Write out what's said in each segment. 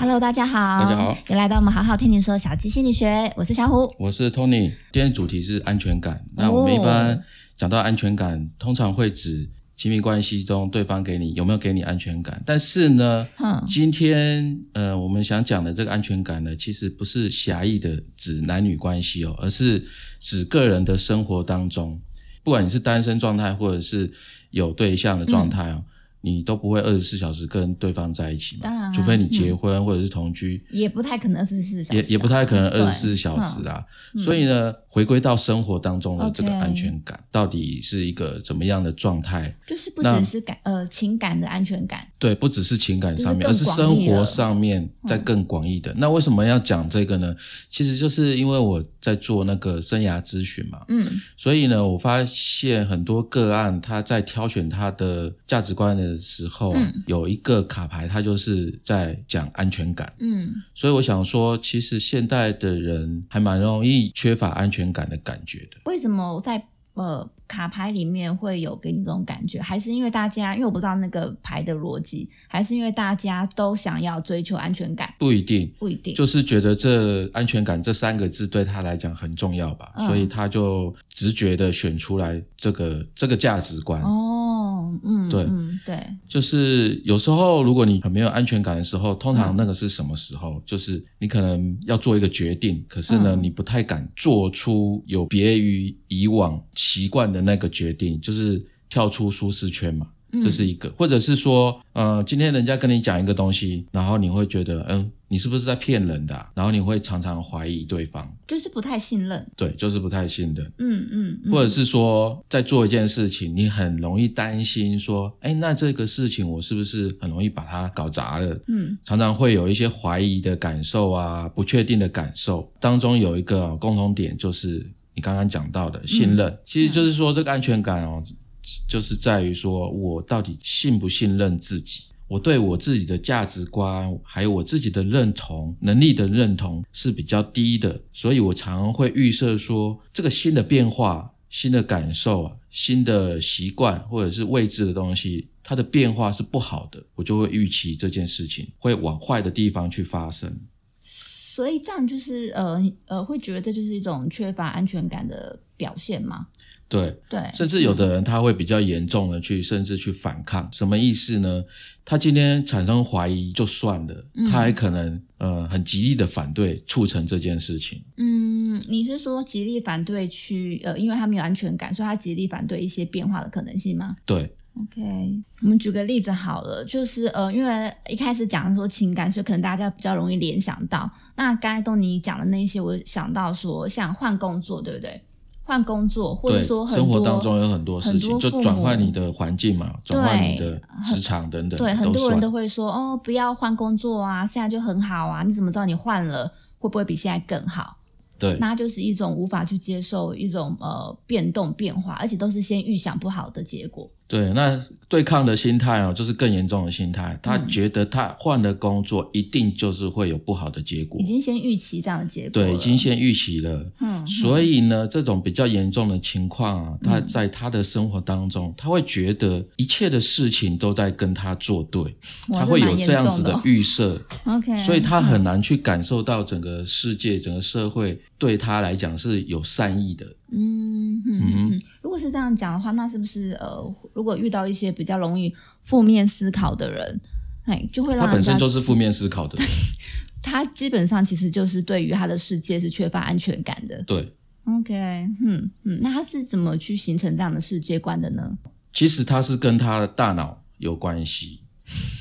Hello，大家好，大家好，又来到我们好好听你说小鸡心理学，我是小虎，我是 Tony。今天主题是安全感。那我们一般讲到安全感，通常会指亲密关系中对方给你有没有给你安全感。但是呢，嗯今天呃，我们想讲的这个安全感呢，其实不是狭义的指男女关系哦，而是指个人的生活当中，不管你是单身状态或者是有对象的状态哦。你都不会二十四小时跟对方在一起嘛？除非你结婚或者是同居，也不太可能是四小时啊，也也不太可能对二十四小时啊。嗯所以呢，回归到生活当中的这个安全感到底是一个怎么样的状态？就是不只是感呃情感的安全感，对，不只是情感上面，而就是生活上面在更广义的。那为什么要讲这个呢？其实就是因为我在做那个生涯咨询嘛，嗯所以呢，我发现很多个案他在挑选他的价值观的时候有一个卡牌，他就是在讲安全感。嗯所以我想说，其实现代的人还蛮容易缺乏安全感的感觉的。为什么在呃卡牌里面会有给你这种感觉？还是因为大家因为我不知道那个牌的逻辑，还是因为大家都想要追求安全感？不一定，不一定，就是觉得这安全感这三个字对他来讲很重要吧，嗯所以他就直觉的选出来这个这个价值观。哦，嗯，对。嗯对，就是有时候如果你很没有安全感的时候，通嗯常那个是什么时候？就是你可能要做一个决定，可是呢，嗯。你不太敢做出有别于以往习惯的那个决定，就是跳出舒适圈嘛。嗯。这是一个，或者是说，呃，今天人家跟你讲一个东西，然后你会觉得，嗯，你是不是在骗人的啊、然后你会常常怀疑对方，就是不太信任，对，就是不太信任，嗯嗯，嗯。或者是说，在做一件事情，你很容易担心说，哎，那这个事情我是不是很容易把它搞砸了？嗯。常常会有一些怀疑的感受啊，不确定的感受，当中有一个共同点就是你刚刚讲到的信任，其实就是说这个安全感哦，就是在于说我到底信不信任自己。我对我自己的价值观，还有我自己的认同能力的认同是比较低的，所以我常常会预设说，这个新的变化、新的感受、新的习惯或者是未知的东西，它的变化是不好的，我就会预期这件事情会往坏的地方去发生。所以这样就是呃呃，会觉得这就是一种缺乏安全感的表现吗？对，对，甚至有的人他会比较严重的去，甚至去反抗。什么意思呢？他今天产生怀疑就算了，嗯他还可能呃很极力的反对，促成这件事情。嗯，你是说极力反对去呃，因为他没有安全感，所以他极力反对一些变化的可能性吗对，？OK，我们举个例子好了，就是呃，因为一开始讲说情感，所以可能大家比较容易联想到。那刚才东尼讲的那些，我想到说像换工作，对不对？换工作，或者，说很生活多当中有很多事情，就转换你的环境嘛，转换你的很职场等等，对，很多人都会说哦，不要换工作啊，现在就很好啊，你怎么知道你换了会不会比现在更好？对那就是一种无法去接受一种呃变动变化，而且都是先预想不好的结果。对。那对抗的心态哦，就是更严重的心态。他嗯觉得他换了工作，一定就是会有不好的结果已，经先预期这样的结果，对，已经先预期了。嗯，所以呢，这种比较严重的情况啊，他嗯在他的生活当中，他会觉得一切的事情都在跟他作对，他会有这样子的预设，OK，所以他很难去感受到整个世界、整个社会对他来讲是有善意的。嗯嗯嗯嗯嗯，如果是这样讲的话，那是不是呃，如果遇到一些比较容易负面思考的人，哎，就会让他本身就是负面思考的人，他基本上其实就是对于他的世界是缺乏安全感的。对。OK，嗯嗯，那他是怎么去形成这样的世界观的呢？其实他是跟他的大脑有关系，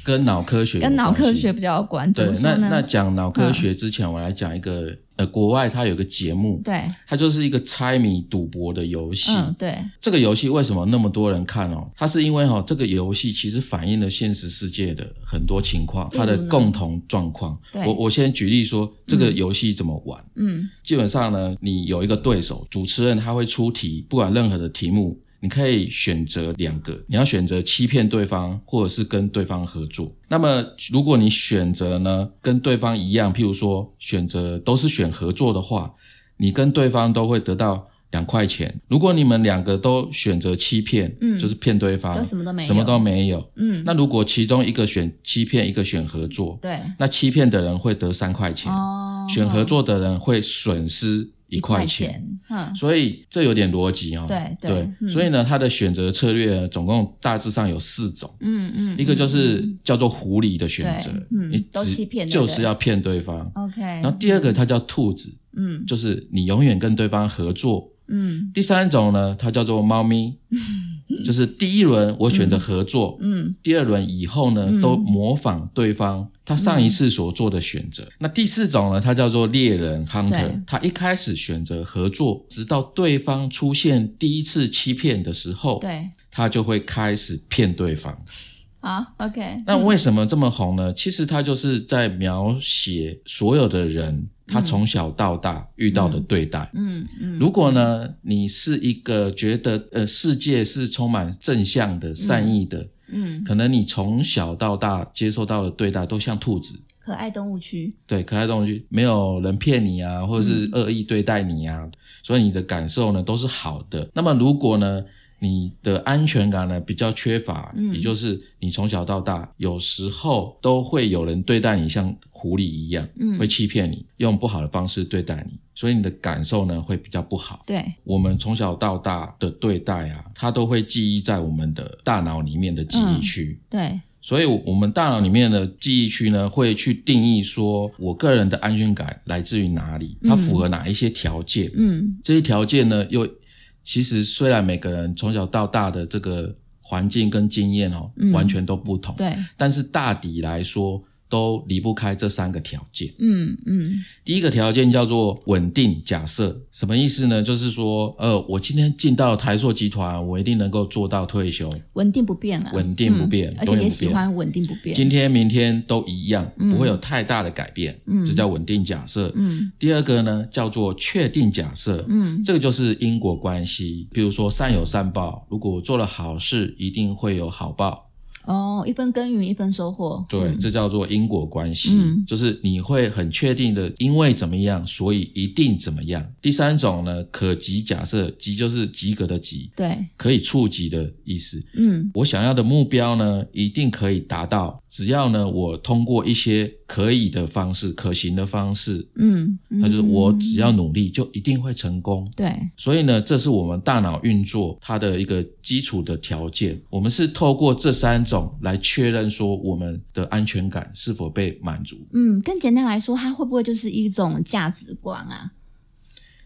跟脑科学跟脑科学比较有关。怎对？那那讲脑科学之前，我来讲一个、呃，国外它有个节目，对，它就是一个猜谜赌博的游戏。嗯，对，这个游戏为什么那么多人看哦？它是因为哦，这个游戏其实反映了现实世界的很多情况，它的共同状况。对我我先举例说，这个游戏怎么玩。嗯基本上呢，你有一个对手，主持人他会出题，不管任何的题目，你可以选择两个，你要选择欺骗对方，或者是跟对方合作。那么如果你选择呢跟对方一样，譬如说选择都是选合作的话，你跟对方都会得到两块钱。如果你们两个都选择欺骗，嗯就是骗对方，就什么都没有什么都没有。嗯，那如果其中一个选欺骗，一个选合作，对，那欺骗的人会得三块钱，哦，选合作的人会损失一块钱。嗯，所以这有点逻辑哦。对对嗯所以呢，他的选择策略呢总共大致上有四种。嗯嗯，一个就是嗯叫做狐狸的选择，嗯你都只就是要骗对方。OK，然后第二个它叫兔子，嗯就是你永远跟对方合作。嗯第三种呢，它叫做猫咪，就是第一轮我选择合作，嗯。第二轮以后呢嗯。都模仿对方他上一次所做的选择。那第四种呢，它叫做猎人 hunter，他一开始选择合作，直到对方出现第一次欺骗的时候，对，他就会开始骗对方。好 OK，那为什么这么红呢？其实他就是在描写所有的人他从小到大遇到的对待。嗯嗯，如果呢，你是一个觉得呃世界是充满正向的、善意的，嗯。可能你从小到大接受到的对待都像兔子，可爱动物区，对，可爱动物区没有人骗你啊，或者是恶意对待你啊，所以你的感受呢都是好的。那么如果呢，你的安全感呢比较缺乏，嗯也就是你从小到大有时候都会有人对待你像狐狸一样，嗯会欺骗你，用不好的方式对待你，所以你的感受呢会比较不好。对，我们从小到大的对待啊，它都会记忆在我们的大脑里面的记忆区。对，所以，我们大脑里面的记忆区呢，会去定义说，我个人的安全感来自于哪里，它符合哪一些条件。嗯这些条件呢，又其实虽然每个人从小到大的这个环境跟经验哦，嗯。完全都不同，对，但是大抵来说，都离不开这三个条件。嗯嗯第一个条件叫做稳定假设，什么意思呢？就是说，呃，我今天进到台塑集团，我一定能够做到退休，稳定不变啊，稳定不变嗯而且喜欢稳定不变，今天、明天都一样，嗯不会有太大的改变，嗯这叫稳定假设。嗯第二个呢，叫做确定假设，嗯这个就是因果关系。比如说善有善报，如果我做了好事，一定会有好报。哦，一分耕耘一分收获，对，嗯。这叫做因果关系，嗯。就是你会很确定的，因为怎么样，所以一定怎么样。第三种呢，可及假设，及就是及格的及，对，可以触及的意思。嗯。我想要的目标呢，一定可以达到，只要呢我通过一些可以的方式、可行的方式，嗯，那就是我只要嗯努力就一定会成功。对，所以呢，这是我们大脑运作它的一个基础的条件。我们是透过这三种来确认说我们的安全感是否被满足。嗯，更简单来说，它会不会就是一种价值观啊？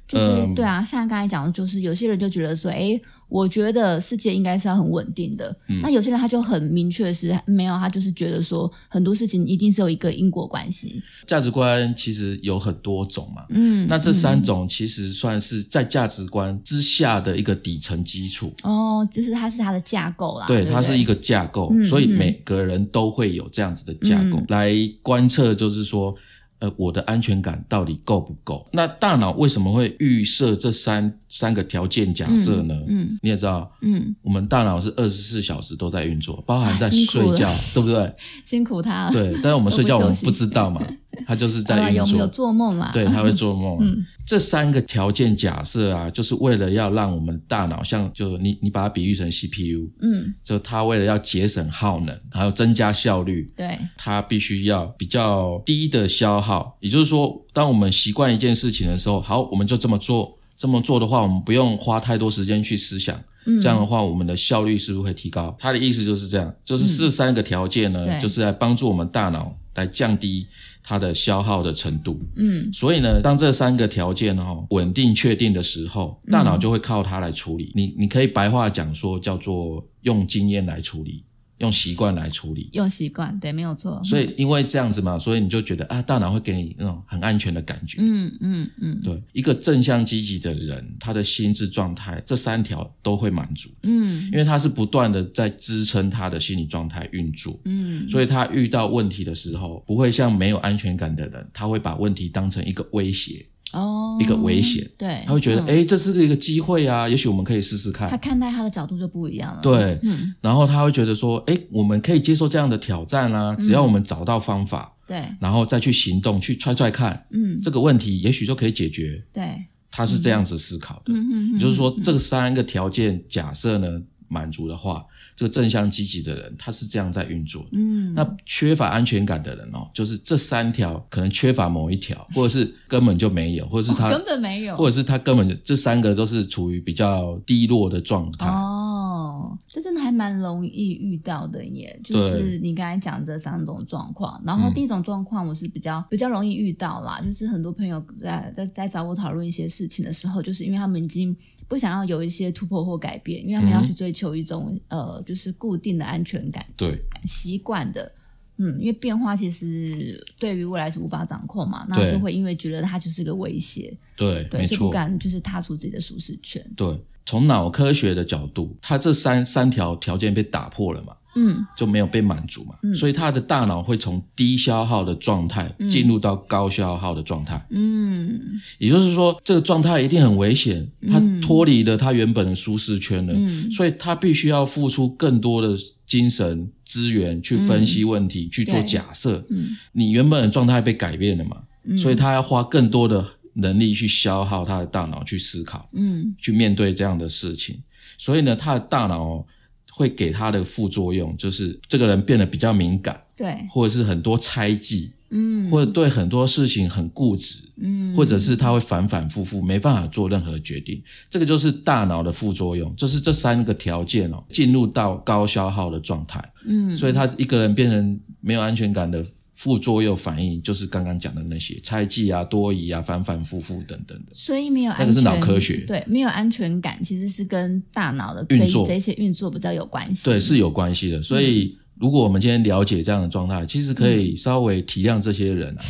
就是、嗯对啊，像刚才讲的，就是有些人就觉得说，哎，我觉得世界应该是要很稳定的。嗯那有些人他就很明确是没有，他就是觉得说很多事情一定是有一个因果关系。价值观其实有很多种嘛，嗯，那这三嗯种其实算是在价值观之下的一个底层基础。哦，就是它是它的架构啦。对，不它是一个架构，所以每个人都会有这样子的架构、嗯来观测，就是说，呃，我的安全感到底够不够？那大脑为什么会预设这三三个条件假设呢？嗯你也知道，嗯，我们大脑是二十四小时都在运作，包含在睡觉，对不对？辛苦他了。对，但是我们睡觉我们不知道嘛，他就是在啊，运有没有作。做梦啦？对，他会做梦。嗯这三个条件假设啊，就是为了要让我们大脑像，就你你把它比喻成 CPU，嗯，就它为了要节省耗能，还有增加效率，对，它必须要比较低的消耗。也就是说，当我们习惯一件事情的时候，好，我们就这么做。这么做的话，我们不用花太多时间去思想，嗯，这样的话，我们的效率是不是会提高？他的意思就是这样，就是这三个条件呢，对就是来帮助我们大脑来降低它的消耗的程度。嗯所以呢，当这三个条件哦稳定确定的时候，嗯大脑就会靠它来处理。你你可以白话讲说，叫做用经验来处理，用习惯来处理。用习惯，对，没有错。所以因为这样子嘛，所以你就觉得啊，大脑会给你那种很安全的感觉。嗯嗯嗯，对，一个正向积极的人，他的心智状态这三条都会满足，嗯因为他是不断的在支撑他的心理状态运作。嗯，所以他遇到问题的时候，不会像没有安全感的人，他会把问题当成一个威胁，哦，一个危险，对，他会觉得，嗯。哎、这是一个机会啊，也许我们可以试试看。他看。待他的角度就不一样了。对嗯，然后他会觉得说，哎，我们可以接受这样的挑战啊，只要我们找到方法，对，然后再去行动，去踹踹看，嗯，这个问题也许就可以解决。对，他是这样子思考的，嗯嗯，也就是说，这三个条件假设呢满足的话，这个正向积极的人他是这样在运作的。嗯，那缺乏安全感的人哦，就是这三条可能缺乏某一条，或者是根本就没有，或者是他、哦根本没有，或者是他根本就这三个都是处于比较低落的状态。哦，这真的还蛮容易遇到的耶，就是你刚才讲这三种状况。然后嗯第一种状况我是比较比较容易遇到啦，就是很多朋友在在在找我讨论一些事情的时候，就是因为他们已经不想要有一些突破或改变，因为他们要嗯去追求一种、呃，就是固定的安全感、对习惯的。嗯，因为变化其实对于未来是无法掌控嘛，那就会因为觉得它就是个威胁，对，对，没所以不。敢就是踏出自己的舒适圈。对，从脑科学的角度，他这三三条条件被打破了嘛，嗯。就没有被满足嘛，嗯。所以他的大脑会从低消耗的状态嗯。进入到高消耗的状态。嗯。也就是说，这个状态一定很危险，他嗯脱离了他原本的舒适圈了，嗯。所以他必须要付出更多的精神资源去分析问题，去做假设。嗯。你原本的状态被改变了嘛，嗯，所以他要花更多的能力去消耗他的大脑去思考，嗯。去面对这样的事情。所以呢，他的大脑哦会给他的副作用，就是这个人变得比较敏感，对，或者是很多猜忌，嗯。或者对很多事情很固执。嗯，或者是他会反反复复，没办法做任何决定，这个就是大脑的副作用，就是这三个条件哦，进入到高消耗的状态，嗯，所以他一个人变成没有安全感的副作用反应，就是刚刚讲的那些猜忌啊、多疑啊、反反复复等等的。所以没有安全那个是脑科学对，没有安全感其实是跟大脑的这运作这些运作比较有关系。对，是有关系的。所以，如果我们今天了解这样的状态，其实可以稍微体谅这些人啊，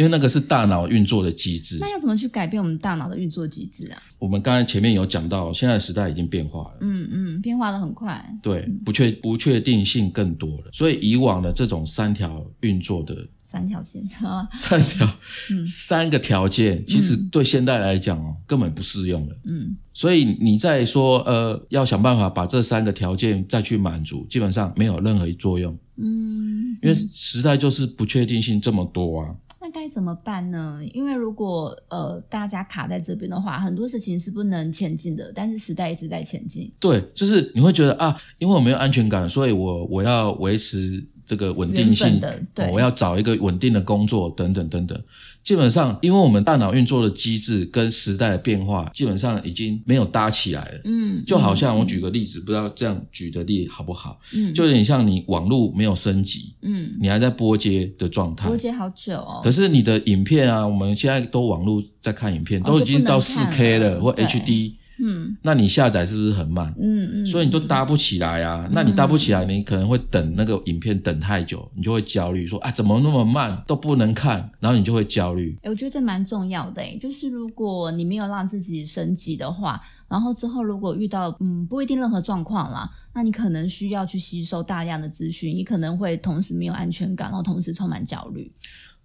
因为那个是大脑运作的机制。那要怎么去改变我们大脑的运作机制啊？我们刚才前面有讲到，现在的时代已经变化了。嗯嗯，变化的很快。对，不确不确定性更多了，所以以往的这种三条运作的三条线啊，三条、嗯三个条件，其实对现代来讲哦，根本不适用了。嗯所以你在说呃，要想办法把这三个条件再去满足，基本上没有任何作用，嗯，因为时代就是不确定性这么多啊。该怎么办呢？因为如果呃大家卡在这边的话，很多事情是不能前进的，但是时代一直在前进。对，就是你会觉得啊，因为我没有安全感，所以我我要维持这个稳定性我要找一个稳定的工作，等等等等。基本上，因为我们大脑运作的机制跟时代的变化，基本上已经没有搭起来了。嗯，就好像我举个例子，不知道这样举的例好不好？嗯，就有点像你网络没有升级，嗯，你还在拨接的状态波。接好久哦。可是你的影片啊，我们现在都网络在看影片，哦都已经到四 K 了了或 HD，嗯那你下载是不是很慢？嗯嗯，所以你都搭不起来啊。那你搭不起来，你可能会等那个影片等太久，你就会焦虑，说啊怎么那么慢，都不能看，然后你就会焦虑。欸我觉得这蛮重要的诶，就是如果你没有让自己升级的话，然后之后如果遇到嗯不一定任何状况啦，那你可能需要去吸收大量的资讯，你可能会同时没有安全感，然后同时充满焦虑。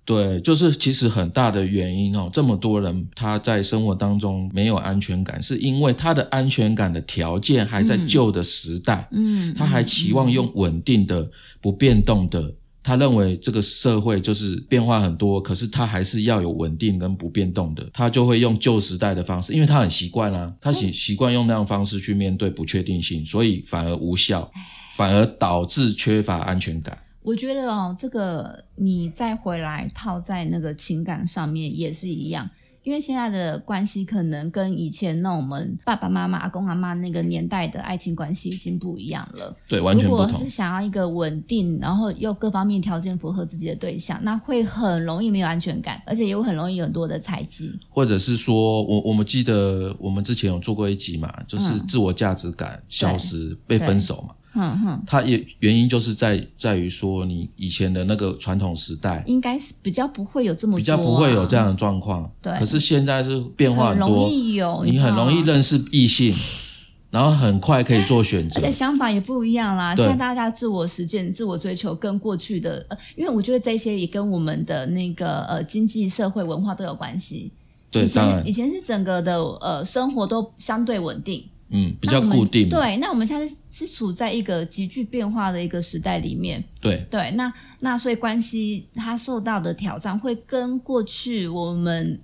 对，就是其实很大的原因哦，这么多人他在生活当中没有安全感，是因为他的安全感的条件还在嗯旧的时代，嗯，他还期望用稳定的、不变动的。他认为这个社会就是变化很多，可是他还是要有稳定跟不变动的，他就会用旧时代的方式，因为他很习惯啦，他习习惯用那样方式去面对不确定性，所以反而无效，反而导致缺乏安全感。我觉得哦，这个你再回来套在那个情感上面也是一样，因为现在的关系可能跟以前那我们爸爸妈妈、阿公阿妈那个年代的爱情关系已经不一样了。对，完全不同如果是。想要一个稳定，然后又各方面条件符合自己的对象，那会很容易没有安全感，而且也会很容易有很多的猜忌。或者是说，我我们记得我们之前有做过一集嘛，就是嗯自我价值感消失、被分手嘛，哼哼，它也原因就是在在于说你以前的那个传统时代应该是比较不会有这么、啊，比较不会有这样的状况，对。可是现在是变化很容，易有，你很容易认识异性，然后很快可以做选择。而且。想法也不一样啦。对。现在大家自我实践、自我追求跟过去的，呃，因为我觉得这些也跟我们的那个呃经济社会文化都有关系。对，以当然。前以，前是整个的呃生活都相对稳定，嗯，比较固定。对，那我们现在是是处在一个急剧变化的一个时代里面。对对，那那所以关系它受到的挑战会跟过去我们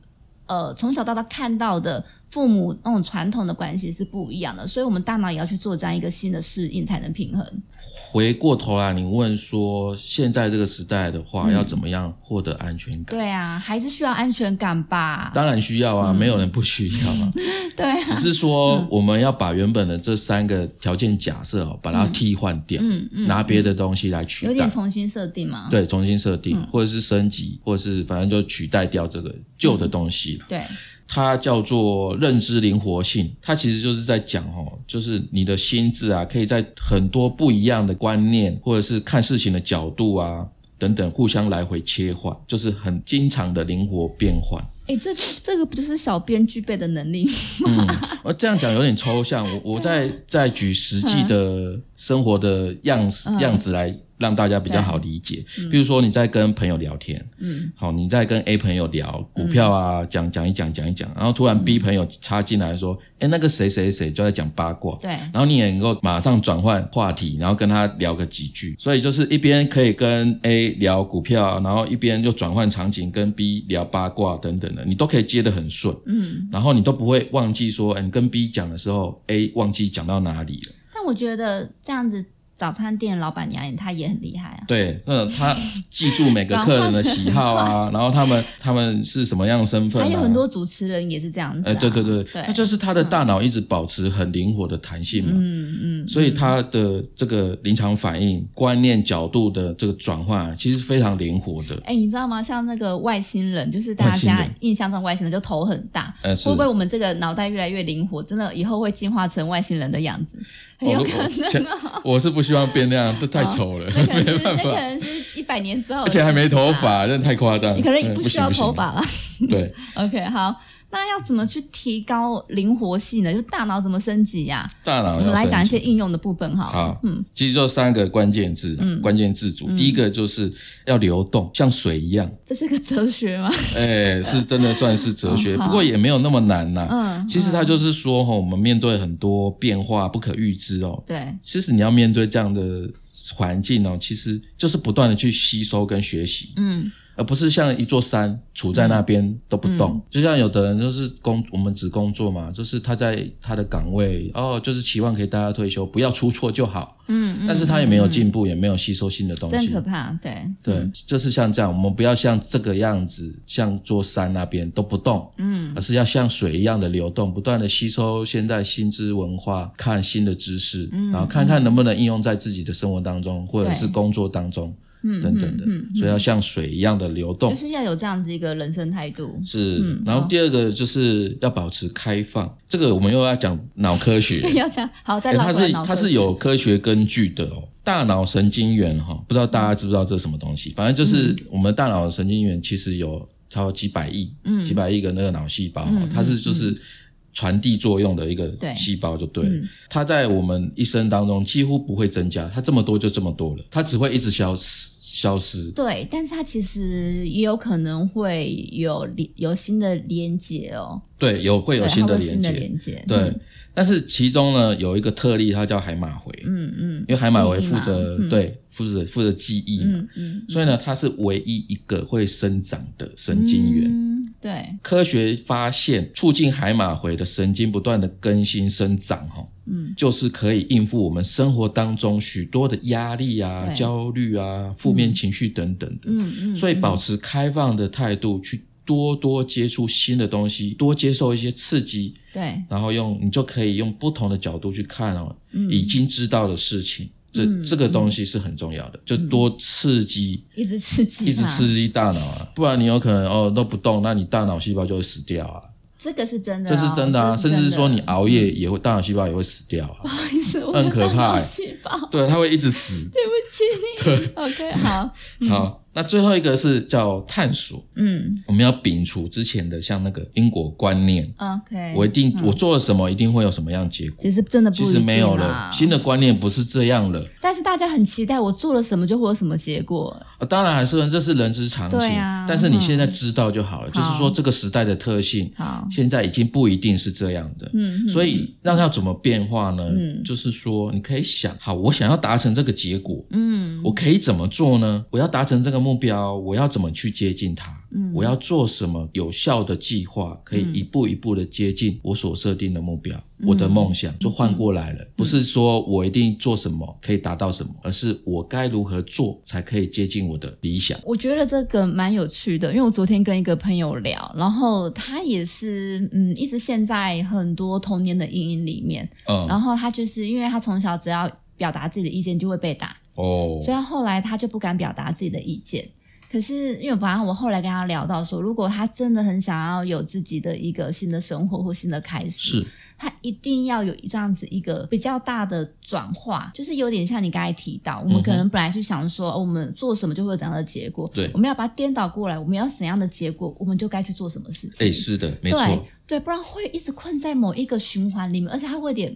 呃从小到大看到的父母那种传统的关系是不一样的，所以我们大脑也要去做这样一个新的适应，才能平衡。回过头来，你问说现在这个时代的话，嗯要怎么样获得安全感？对啊，还是需要安全感吧？当然需要啊，没有人不需要啊。对啊，只是说我们要把原本的这三个条件假设哦，把它替换掉，嗯嗯，拿别的东西来取代有点。重新设定嘛。对，重新设定，嗯或者是升级，或者是反正就取代掉这个旧的东西了。对，它叫做认知灵活性，它其实就是在讲哦，就是你的心智啊，可以在很多不一样的观念或者是看事情的角度啊等等互相来回切换，就是很经常的灵活变换。哎，这这个不就是小编具备的能力？嗯，我这样讲有点抽象，我我再再举实际的生活的样子、嗯样子来让大家比较好理解。比如说你在跟朋友聊天，嗯。好，你在跟 A 朋友聊股票啊，讲讲一讲讲一讲，然后突然 B 朋友插进来说，哎、那个谁谁谁就在讲八卦，对，然后你也能够马上转换话题，然后跟他聊个几句，所以就是一边可以跟 A 聊股票，然后一边又转换场景跟 B 聊八卦等等的，你都可以接得很顺，嗯。然后你都不会忘记说，哎，你跟 B 讲的时候，A 忘记讲到哪里了。但我觉得这样子，早餐店老板娘她也很厉害啊。对，那她记住每个 客人的喜好啊，然后他们他们是什么样的身份、啊，还有很多主持人也是这样子、啊。哎，对对对，对那就是他的大脑一直保持很灵活的弹性嘛，嗯嗯，所以他的这个临场反应、观念角度的这个转换啊，其实非常灵活的。哎、你知道吗？像那个外星人，就是大家印象中外星人就头很大，会不会我们这个脑袋越来越灵活，真的以后会进化成外星人的样子？很有可能哦。我是不希望变那样，这太丑了，那可能没是那可，能是一百年之后，而且还没头，发，真的太夸张。你可能嗯不需要头。发了。对，OK，好，那要怎么去提高灵活性呢？就大脑怎么升级呀、大脑我们来讲一些应用的部分好了。好嗯，其实就三个关键字，嗯关键字组。第一个就是要流动，像水一样。这是个哲学吗？哎，是真的算是哲学，哦不过也没有那么难呐。嗯，其实它就是说，哈，我们面对很多变化不可预知哦。对，其实你要面对这样的环境哦，其实就是不断的去吸收跟学习，嗯而不是像一座山处在那边都不动。嗯就像有的人就是工，我们只工作嘛，就是他在他的岗位哦，就是期望可以大家退休，不要出错就好。嗯，嗯但是他也没有进步，也没有吸收新的东西真可。怕。对对嗯，就是像这样，我们不要像这个样子，像座山那边都不动，嗯而是要像水一样的流动，不断的吸收现在新知文化，看新的知识，嗯然后看看能不能应用在自己的生活当中，或者是工作当中嗯等等的。嗯嗯所以要像水一样的流动就。是要有这样子一个人生态度。是，嗯然后第二个就是要保持开放，这个我们又要讲脑科学，要讲，好，再欸它是它是有科学根据的哦。大脑神经元哈，不知道大家知不知道这是什么东西？反正就是我们大脑的神经元其实有超过几百亿、嗯几百亿个那个脑细胞它是就是传递作用的一个细胞就对了。嗯它在我们一生当中几乎不会增加，它这么多就这么多了，它只会一直消失消失。对，但是它其实也有可能会有连有新的连接哦，对，有会有新的连接。连接，对，嗯但是其中呢有一个特例，它叫海马回，嗯嗯，因为海马回负责、嗯。对负责负责记忆嘛。嗯嗯，所以呢，它是唯一一个会生长的神经元。嗯，对，科学发现，促进海马回的神经不断的更新生长，哈，嗯。就是可以应付我们生活当中许多的压力啊、焦虑啊、负面情绪等等的。嗯嗯，所以保嗯持开放的态度，去多多接触新的东西，多接受一些刺激，对，然后用你就可以用不同的角度去看哦，嗯。已经知道的事情。这嗯这个东西是很重要的，就多刺激一直刺激，一直刺，激大脑啊，不然你有可能哦都不动，那你大脑细胞就会死掉啊，这个是真的哦，这是真的啊，这真的。甚至是说你熬夜也会，大脑细胞也会死掉啊，不好意思，我很可怕欸。细胞，对，它会一直死。对不起，对，OK，好，好，那最后一个是叫探索，嗯。我们要摒除之前的像那个因果观念，，OK，我一定嗯。我做了什么一定会有什么样的结果，其实真的不其实没有了，新的观念不是这样了。但是大家很期待我做了什么就会有什么结果，呃当然还是这是人之常情，啊但是你现在知道就好了，嗯。就是说这个时代的特性，好，现在已经不一定是这样的。嗯，所以让它怎么变化呢？嗯。就是说你可以想，好，我想要达成这个结果，嗯，我我可以怎么做呢？我要达成这个目标，我要怎么去接近它？嗯我要做什么有效的计划，可以一步一步的接近我所设定的目标，嗯我的梦想就换过来了。不是说我一定做什么可以达到什么，而是我该如何做才可以接近我的理想。我觉得这个蛮有趣的，因为我昨天跟一个朋友聊，然后他也是嗯，一直陷在很多童年的阴影里面，嗯，然后他就是因为他从小只要表达自己的意见就会被打，哦，所以后来他就不敢表达自己的意见。可是因为反正我后来跟他聊到说，如果他真的很想要有自己的一个新的生活或新的开始，是。他一定要有这样子一个比较大的转化，就是有点像你刚才提到，我们可能本来就想说，哦我们做什么就会有怎样的结果，对。我们要把它颠倒过来，我们要怎样的结果，我们就该去做什么事情。哎，是的，没错，对，不然会一直困在某一个循环里面，而且他会有点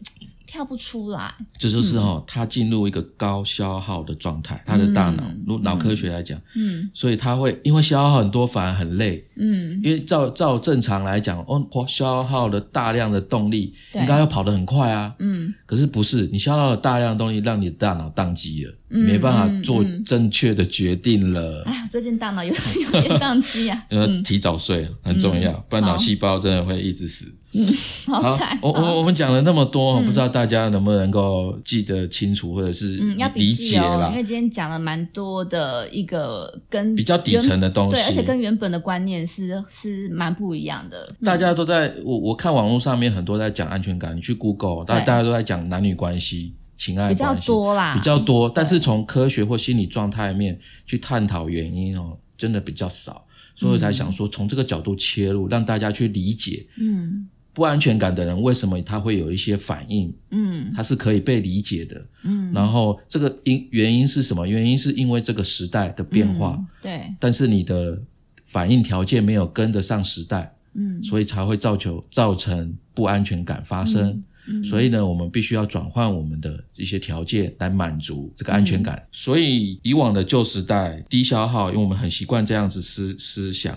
跳不出来。这就是哦，他进入一个高消耗的状态，他的大脑，嗯。如脑科学来讲，嗯。所以他会因为消耗很多，反而很累。嗯，因为照照正常来讲，哦，消耗了大量的动力，对。应该要跑得很快啊。嗯。可是不是，你消耗了大量的动力，让你的大脑宕机了，嗯没办法做正确的决定了。哎呀，最近大脑有 有点宕机啊，要提早睡很重要，不然脑细胞真的会一直死。好惨。我我我们讲了那么多，嗯。不知道大家能不能够记得清楚，或者是嗯，要理解记哦，啦因为，今天讲了蛮多的一个跟比较底层的东对，而且。跟原本的观念是是蛮不一样的。大家都在我我看网络上面很多在讲安全感，你去 Google，大大家都在讲男女关系、情爱比较多啦，比较多，但是从科学或心理状态面去探讨原因哦，真的比较少，所以我才想说从这个角度切入，让大家去理解嗯不安全感的人为什么他会有一些反应，嗯。他是可以被理解的。嗯，然后这个因原因是什么？原因是因为这个时代的变化，嗯对，但是你的反应条件没有跟得上时代，嗯。所以才会造就造成不安全感发生。嗯所以呢，我们必须要转换我们的一些条件来满足这个安全嗯。感。所以以往的旧时代低消耗，因为我们很习惯这样子思思想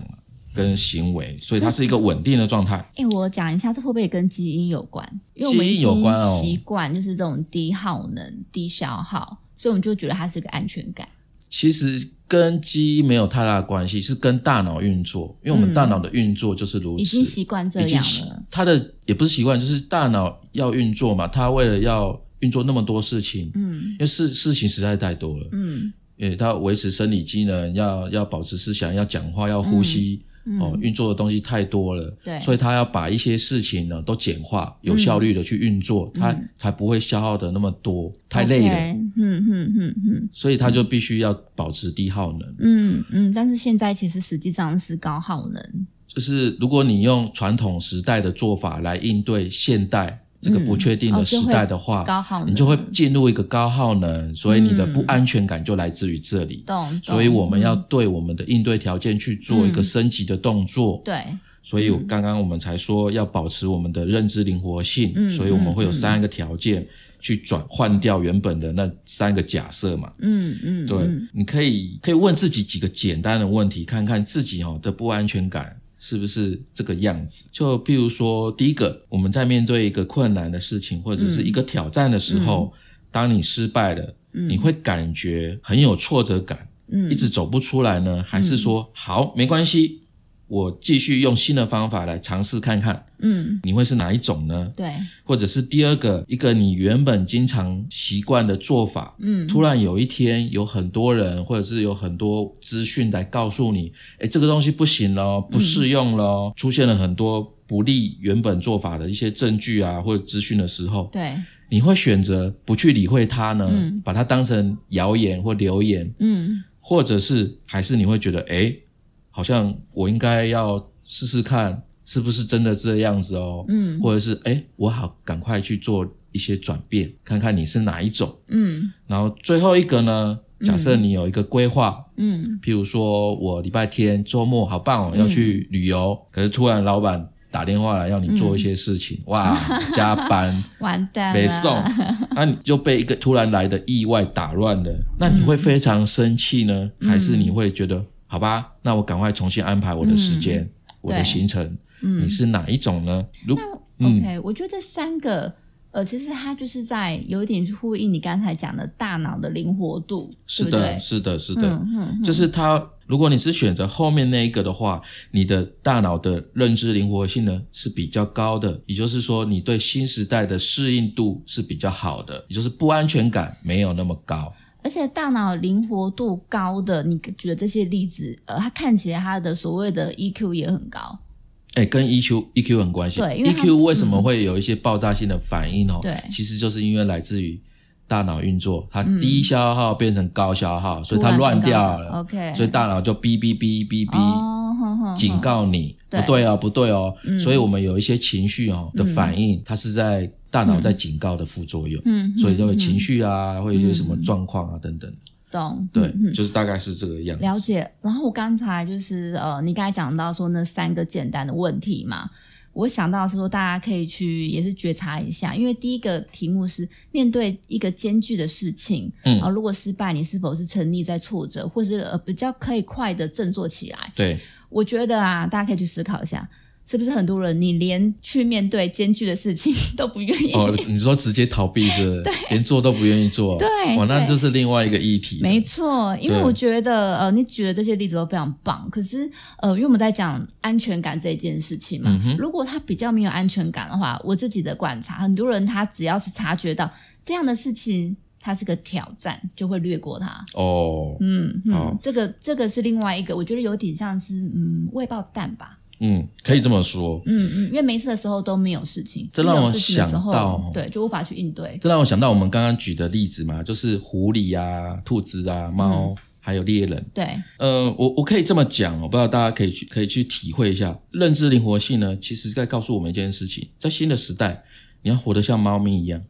跟行为，所以它是一个稳定的状态。哎、我讲一下，这会不会跟基因有关？因为我们基因有关哦习惯就是这种低耗能、低消耗，所以我们就觉得它是个安全感。其实跟基因没有太大的关系，是跟大脑运作，因为我们嗯大脑的运作就是如此。已经习惯这样了。它的也不是习惯，就是大脑要运作嘛，它为了要运作那么多事情，嗯因为事事情实在太多了，嗯因为它维持生理机能，要要保持思想，要讲话，要呼吸，嗯，哦，运作的东西太多了，对。所以他要把一些事情呢都简化，有效率的去运作，他才不会消耗的那么多，太累了。嗯嗯嗯嗯。所以他就必须要保持低耗能。嗯嗯，但是现在其实实际上是高耗能。就是如果你用传统时代的做法来应对现代这个不确定的时代的话，嗯哦高耗能你就会进入一个高耗能，所以你的不安全感就来自于这里。所以我们要嗯对我们的应对条件去做一个升级的动作。对所以刚刚我们才说要保持我们的认知灵活性，嗯所以我们会有三个条件去转换掉原本的那三个假设嘛。嗯嗯对，嗯你可以可以问自己几个简单的问题，看看自己哦的不安全感是不是这个样子。就譬如说，第一个，我们在面对一个困难的事情或者是一个挑战的时候，当你失败了，嗯。你会感觉很有挫折感，嗯。一直走不出来呢，还是说、好没关系，我继续用新的方法来尝试看看？嗯，你会是哪一种呢？对，或者是第二个，一个你原本经常习惯的做法，嗯。突然有一天有很多人或者是有很多资讯来告诉你，哎，这个东西不行咯，不适用咯，出现了很多不利原本做法的一些证据啊或者资讯的时候，对，你会选择不去理会它呢，嗯。把它当成谣言或流言，嗯。或者是还是你会觉得，哎，好像我应该要试试看是不是真的这样子哦，嗯。或者是哎，我好赶快去做一些转变，看看你是哪一种。嗯。然后最后一个呢，假设你有一个规划，嗯。譬如说我礼拜天周末好棒哦，要去旅游，可是突然老板打电话来要你做一些事情，哇，加班 完蛋了，没送，那你就被一个突然来的意外打乱了，那你会非常生气呢，嗯还是你会觉得好吧，那我赶快重新安排我的时间，我的行程，嗯你是哪一种呢？如嗯 OK，我觉得这三个呃，其实它就是在有一点去呼应你刚才讲的大脑的灵活度，是的，对对？是的，是的，嗯嗯，就是它。如果你是选择后面那一个的话，你的大脑的认知灵活性呢是比较高的，也就是说，你对新时代的适应度是比较好的，也就是不安全感没有那么高。而且大脑灵活度高的，你举的这些例子，呃，它看起来它的所谓的 EQ 也很高。哎，跟 EQ EQ 很关系。对 EQ 为什么会有一些爆炸性的反应哦？对其实就是因为来自于大脑运作，它嗯低消耗变成高消耗，所以它乱掉了。OK，所以大脑就哔哔哔哔哔。哦，警告你不对哦，不对哦，嗯所以我们有一些情绪哦的反应，它是在大脑在警告的副作用，嗯，所以就会嗯情绪啊，会有一些什么状况啊等等，懂，对就是大概是这个样子。了解。然后我刚才就是呃，你刚才讲到说那三个简单的问题嘛，我想到是说大家可以去也是觉察一下，因为第一个题目是面对一个艰巨的事情，嗯啊，如果失败，你是否是沉溺在挫折，或是呃比较可以快的振作起来？对，我觉得啊，大家可以去思考一下。是不是很多人你连去面对艰巨的事情 都不愿意？哦，你说直接逃避是不是，连做都不愿意做，对哇，那就是另外一个议题。没错，因为我觉得呃，你举的这些例子都非常棒。可是呃，因为我们在讲安全感这件事情嘛，嗯如果他比较没有安全感的话，我自己的观察，很多人他只要是察觉到这样的事情，它是个挑战，就会略过它。哦，嗯好嗯，这个这个是另外一个，我觉得有点像是嗯未爆弹吧。嗯，可以这么说。嗯嗯，因为没事的时候都没有事情，这让我想到对，就无法去应对。这让我想到我们刚刚举的例子嘛，就是狐狸啊、兔子啊、猫，还有猎人。对，呃，我我可以这么讲，我不知道大家可以去可以去体会一下，认知灵活性呢，其实在告诉我们一件事情，在新的时代，你要活得像猫咪一样。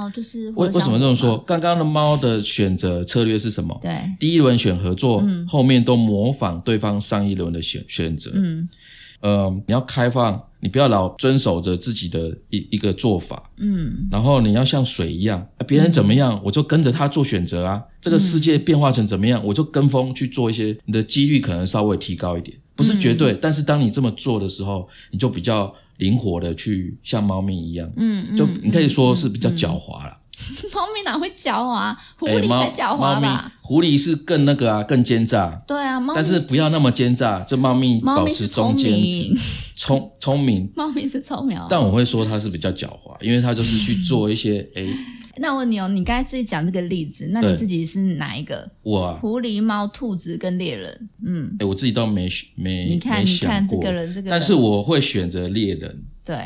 哦，就是为为什么这么说？刚刚的猫的选择策略是什么？得像我嘛？第一轮选合作，嗯后面都模仿对方上一轮的选选择。嗯呃，你要开放，你不要老遵守着自己的一一个做法，嗯然后你要像水一样，啊别人怎么样，我就跟着他做选择啊。这个世界变化成怎么样，我就跟风去做一些，你的几率可能稍微提高一点，不是绝对，但是当你这么做的时候，你就比较灵活的去像猫咪一样，嗯，就嗯你可以说是比较嗯狡猾了。猫咪哪会狡猾？狐狸才狡猾吧？，狐狸是更那个啊，更奸诈。对啊，但是不要那么奸诈，就猫咪保持中间值，，聪聪明。猫咪是聪明哦。但我会说它是比较狡猾，因为它就是去做一些，哎、那我问你哦，你刚才自己讲这个例子，那你对自己是哪一个？我啊，狐狸、猫、兔子跟猎人？嗯，哎、我自己倒没没你看，没你看这过，个人，这个人，但是我会选择猎人，对，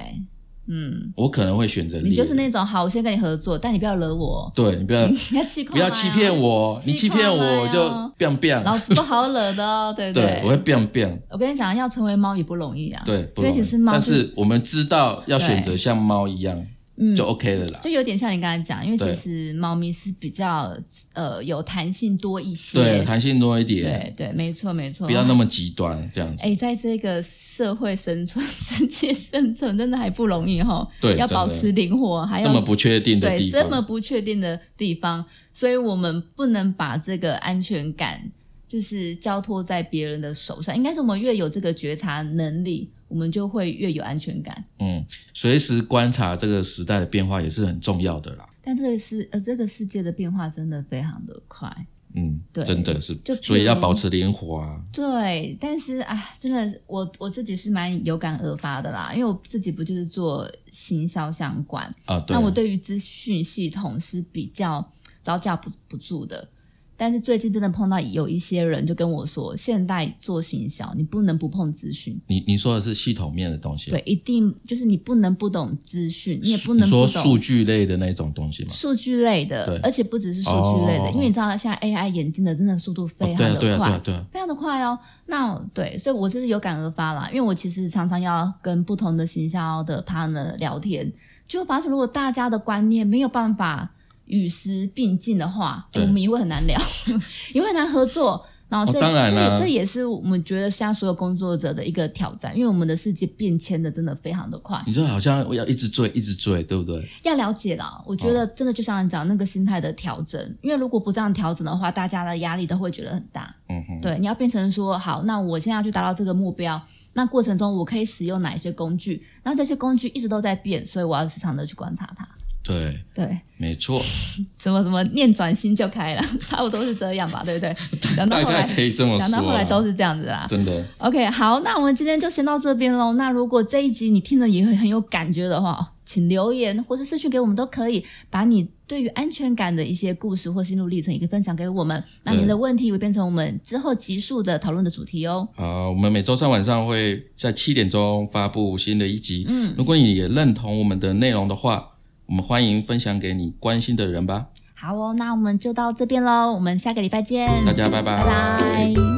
嗯，我可能会选择猎人。你就是那种好，我先跟你合作，但你不要惹我，对你不要 你要气不要欺骗我，你欺骗我我就 biang 老 biang，子不好惹的哦，对不对，我会 biang biang，我跟你讲，要成为猫也不容易啊。对，不因为容易其实猫但是我们知道要选择像猫一样嗯，就 OK 了啦。就有点像你刚才讲，因为其实猫咪是比较呃有弹性多一些，对，弹性多一点，对对，没错没错，不要那么极端这样子。哎，在这个社会生存、世界生存，真的还不容易哈。对要保持灵活，还要这么不确定的对地方，这么不确定的地方，所以我们不能把这个安全感就是交托在别人的手上。应该是我们越有这个觉察能力，我们就会越有安全感。嗯，随时观察这个时代的变化也是很重要的啦。但这个世呃，这个世界的变化真的非常的快。嗯，对真的是就，所以要保持灵活啊。对，但是啊，真的，我我自己是蛮有感而发的啦，因为我自己不就是做行销相关，啊，对那我对于资讯系统是比较招架不不住的。但是最近真的碰到有一些人就跟我说，现代做行销，你不能不碰资讯，你你说的是系统面的东西，对，一定就是你不能不懂资讯，你也不能说数据类的那种东西嘛？数据类的，而且不只是数据类的，哦。因为你知道现在 AI 演进的真的速度非常的对啊，对快，啊，对啊，非常的快哦。那对，所以我是有感而发啦，因为我其实常常要跟不同的行销的 partner 聊天，就发现如果大家的观念没有办法与时并进的话，我们也会很难聊，也会很难合作。然后这、哦当然啦这这也是我们觉得现在所有工作者的一个挑战，因为我们的世界变迁的真的非常的快，你说好像要一直追，一直追，对不对？要了解啦。我觉哦得真的就像你讲那个心态的调整，因为如果不这样调整的话，大家的压力都会觉得很大。嗯哼，对，你要变成说好，那我现在要去达到这个目标，那过程中我可以使用哪一些工具？那这些工具一直都在变，所以我要时常的去观察它。对，对，没错，什么什么念转心就开了，差不多是这样吧，对不对？讲到大后来概可以这么说讲到后来都是这样子啦。真的。OK，好，那我们今天就先到这边喽。那如果这一集你听了也会很有感觉的话，请留言或是私讯给我们都可以，把你对于安全感的一些故事或心路历程也可以分享给我们。那你的问题会变成我们之后集数的讨论的主题哦。好，我们每周三晚上会在七点钟发布新的一集。嗯，如果你也认同我们的内容的话，我们欢迎分享给你关心的人吧。好哦，那我们就到这边喽，我们下个礼拜见，大家拜拜。拜拜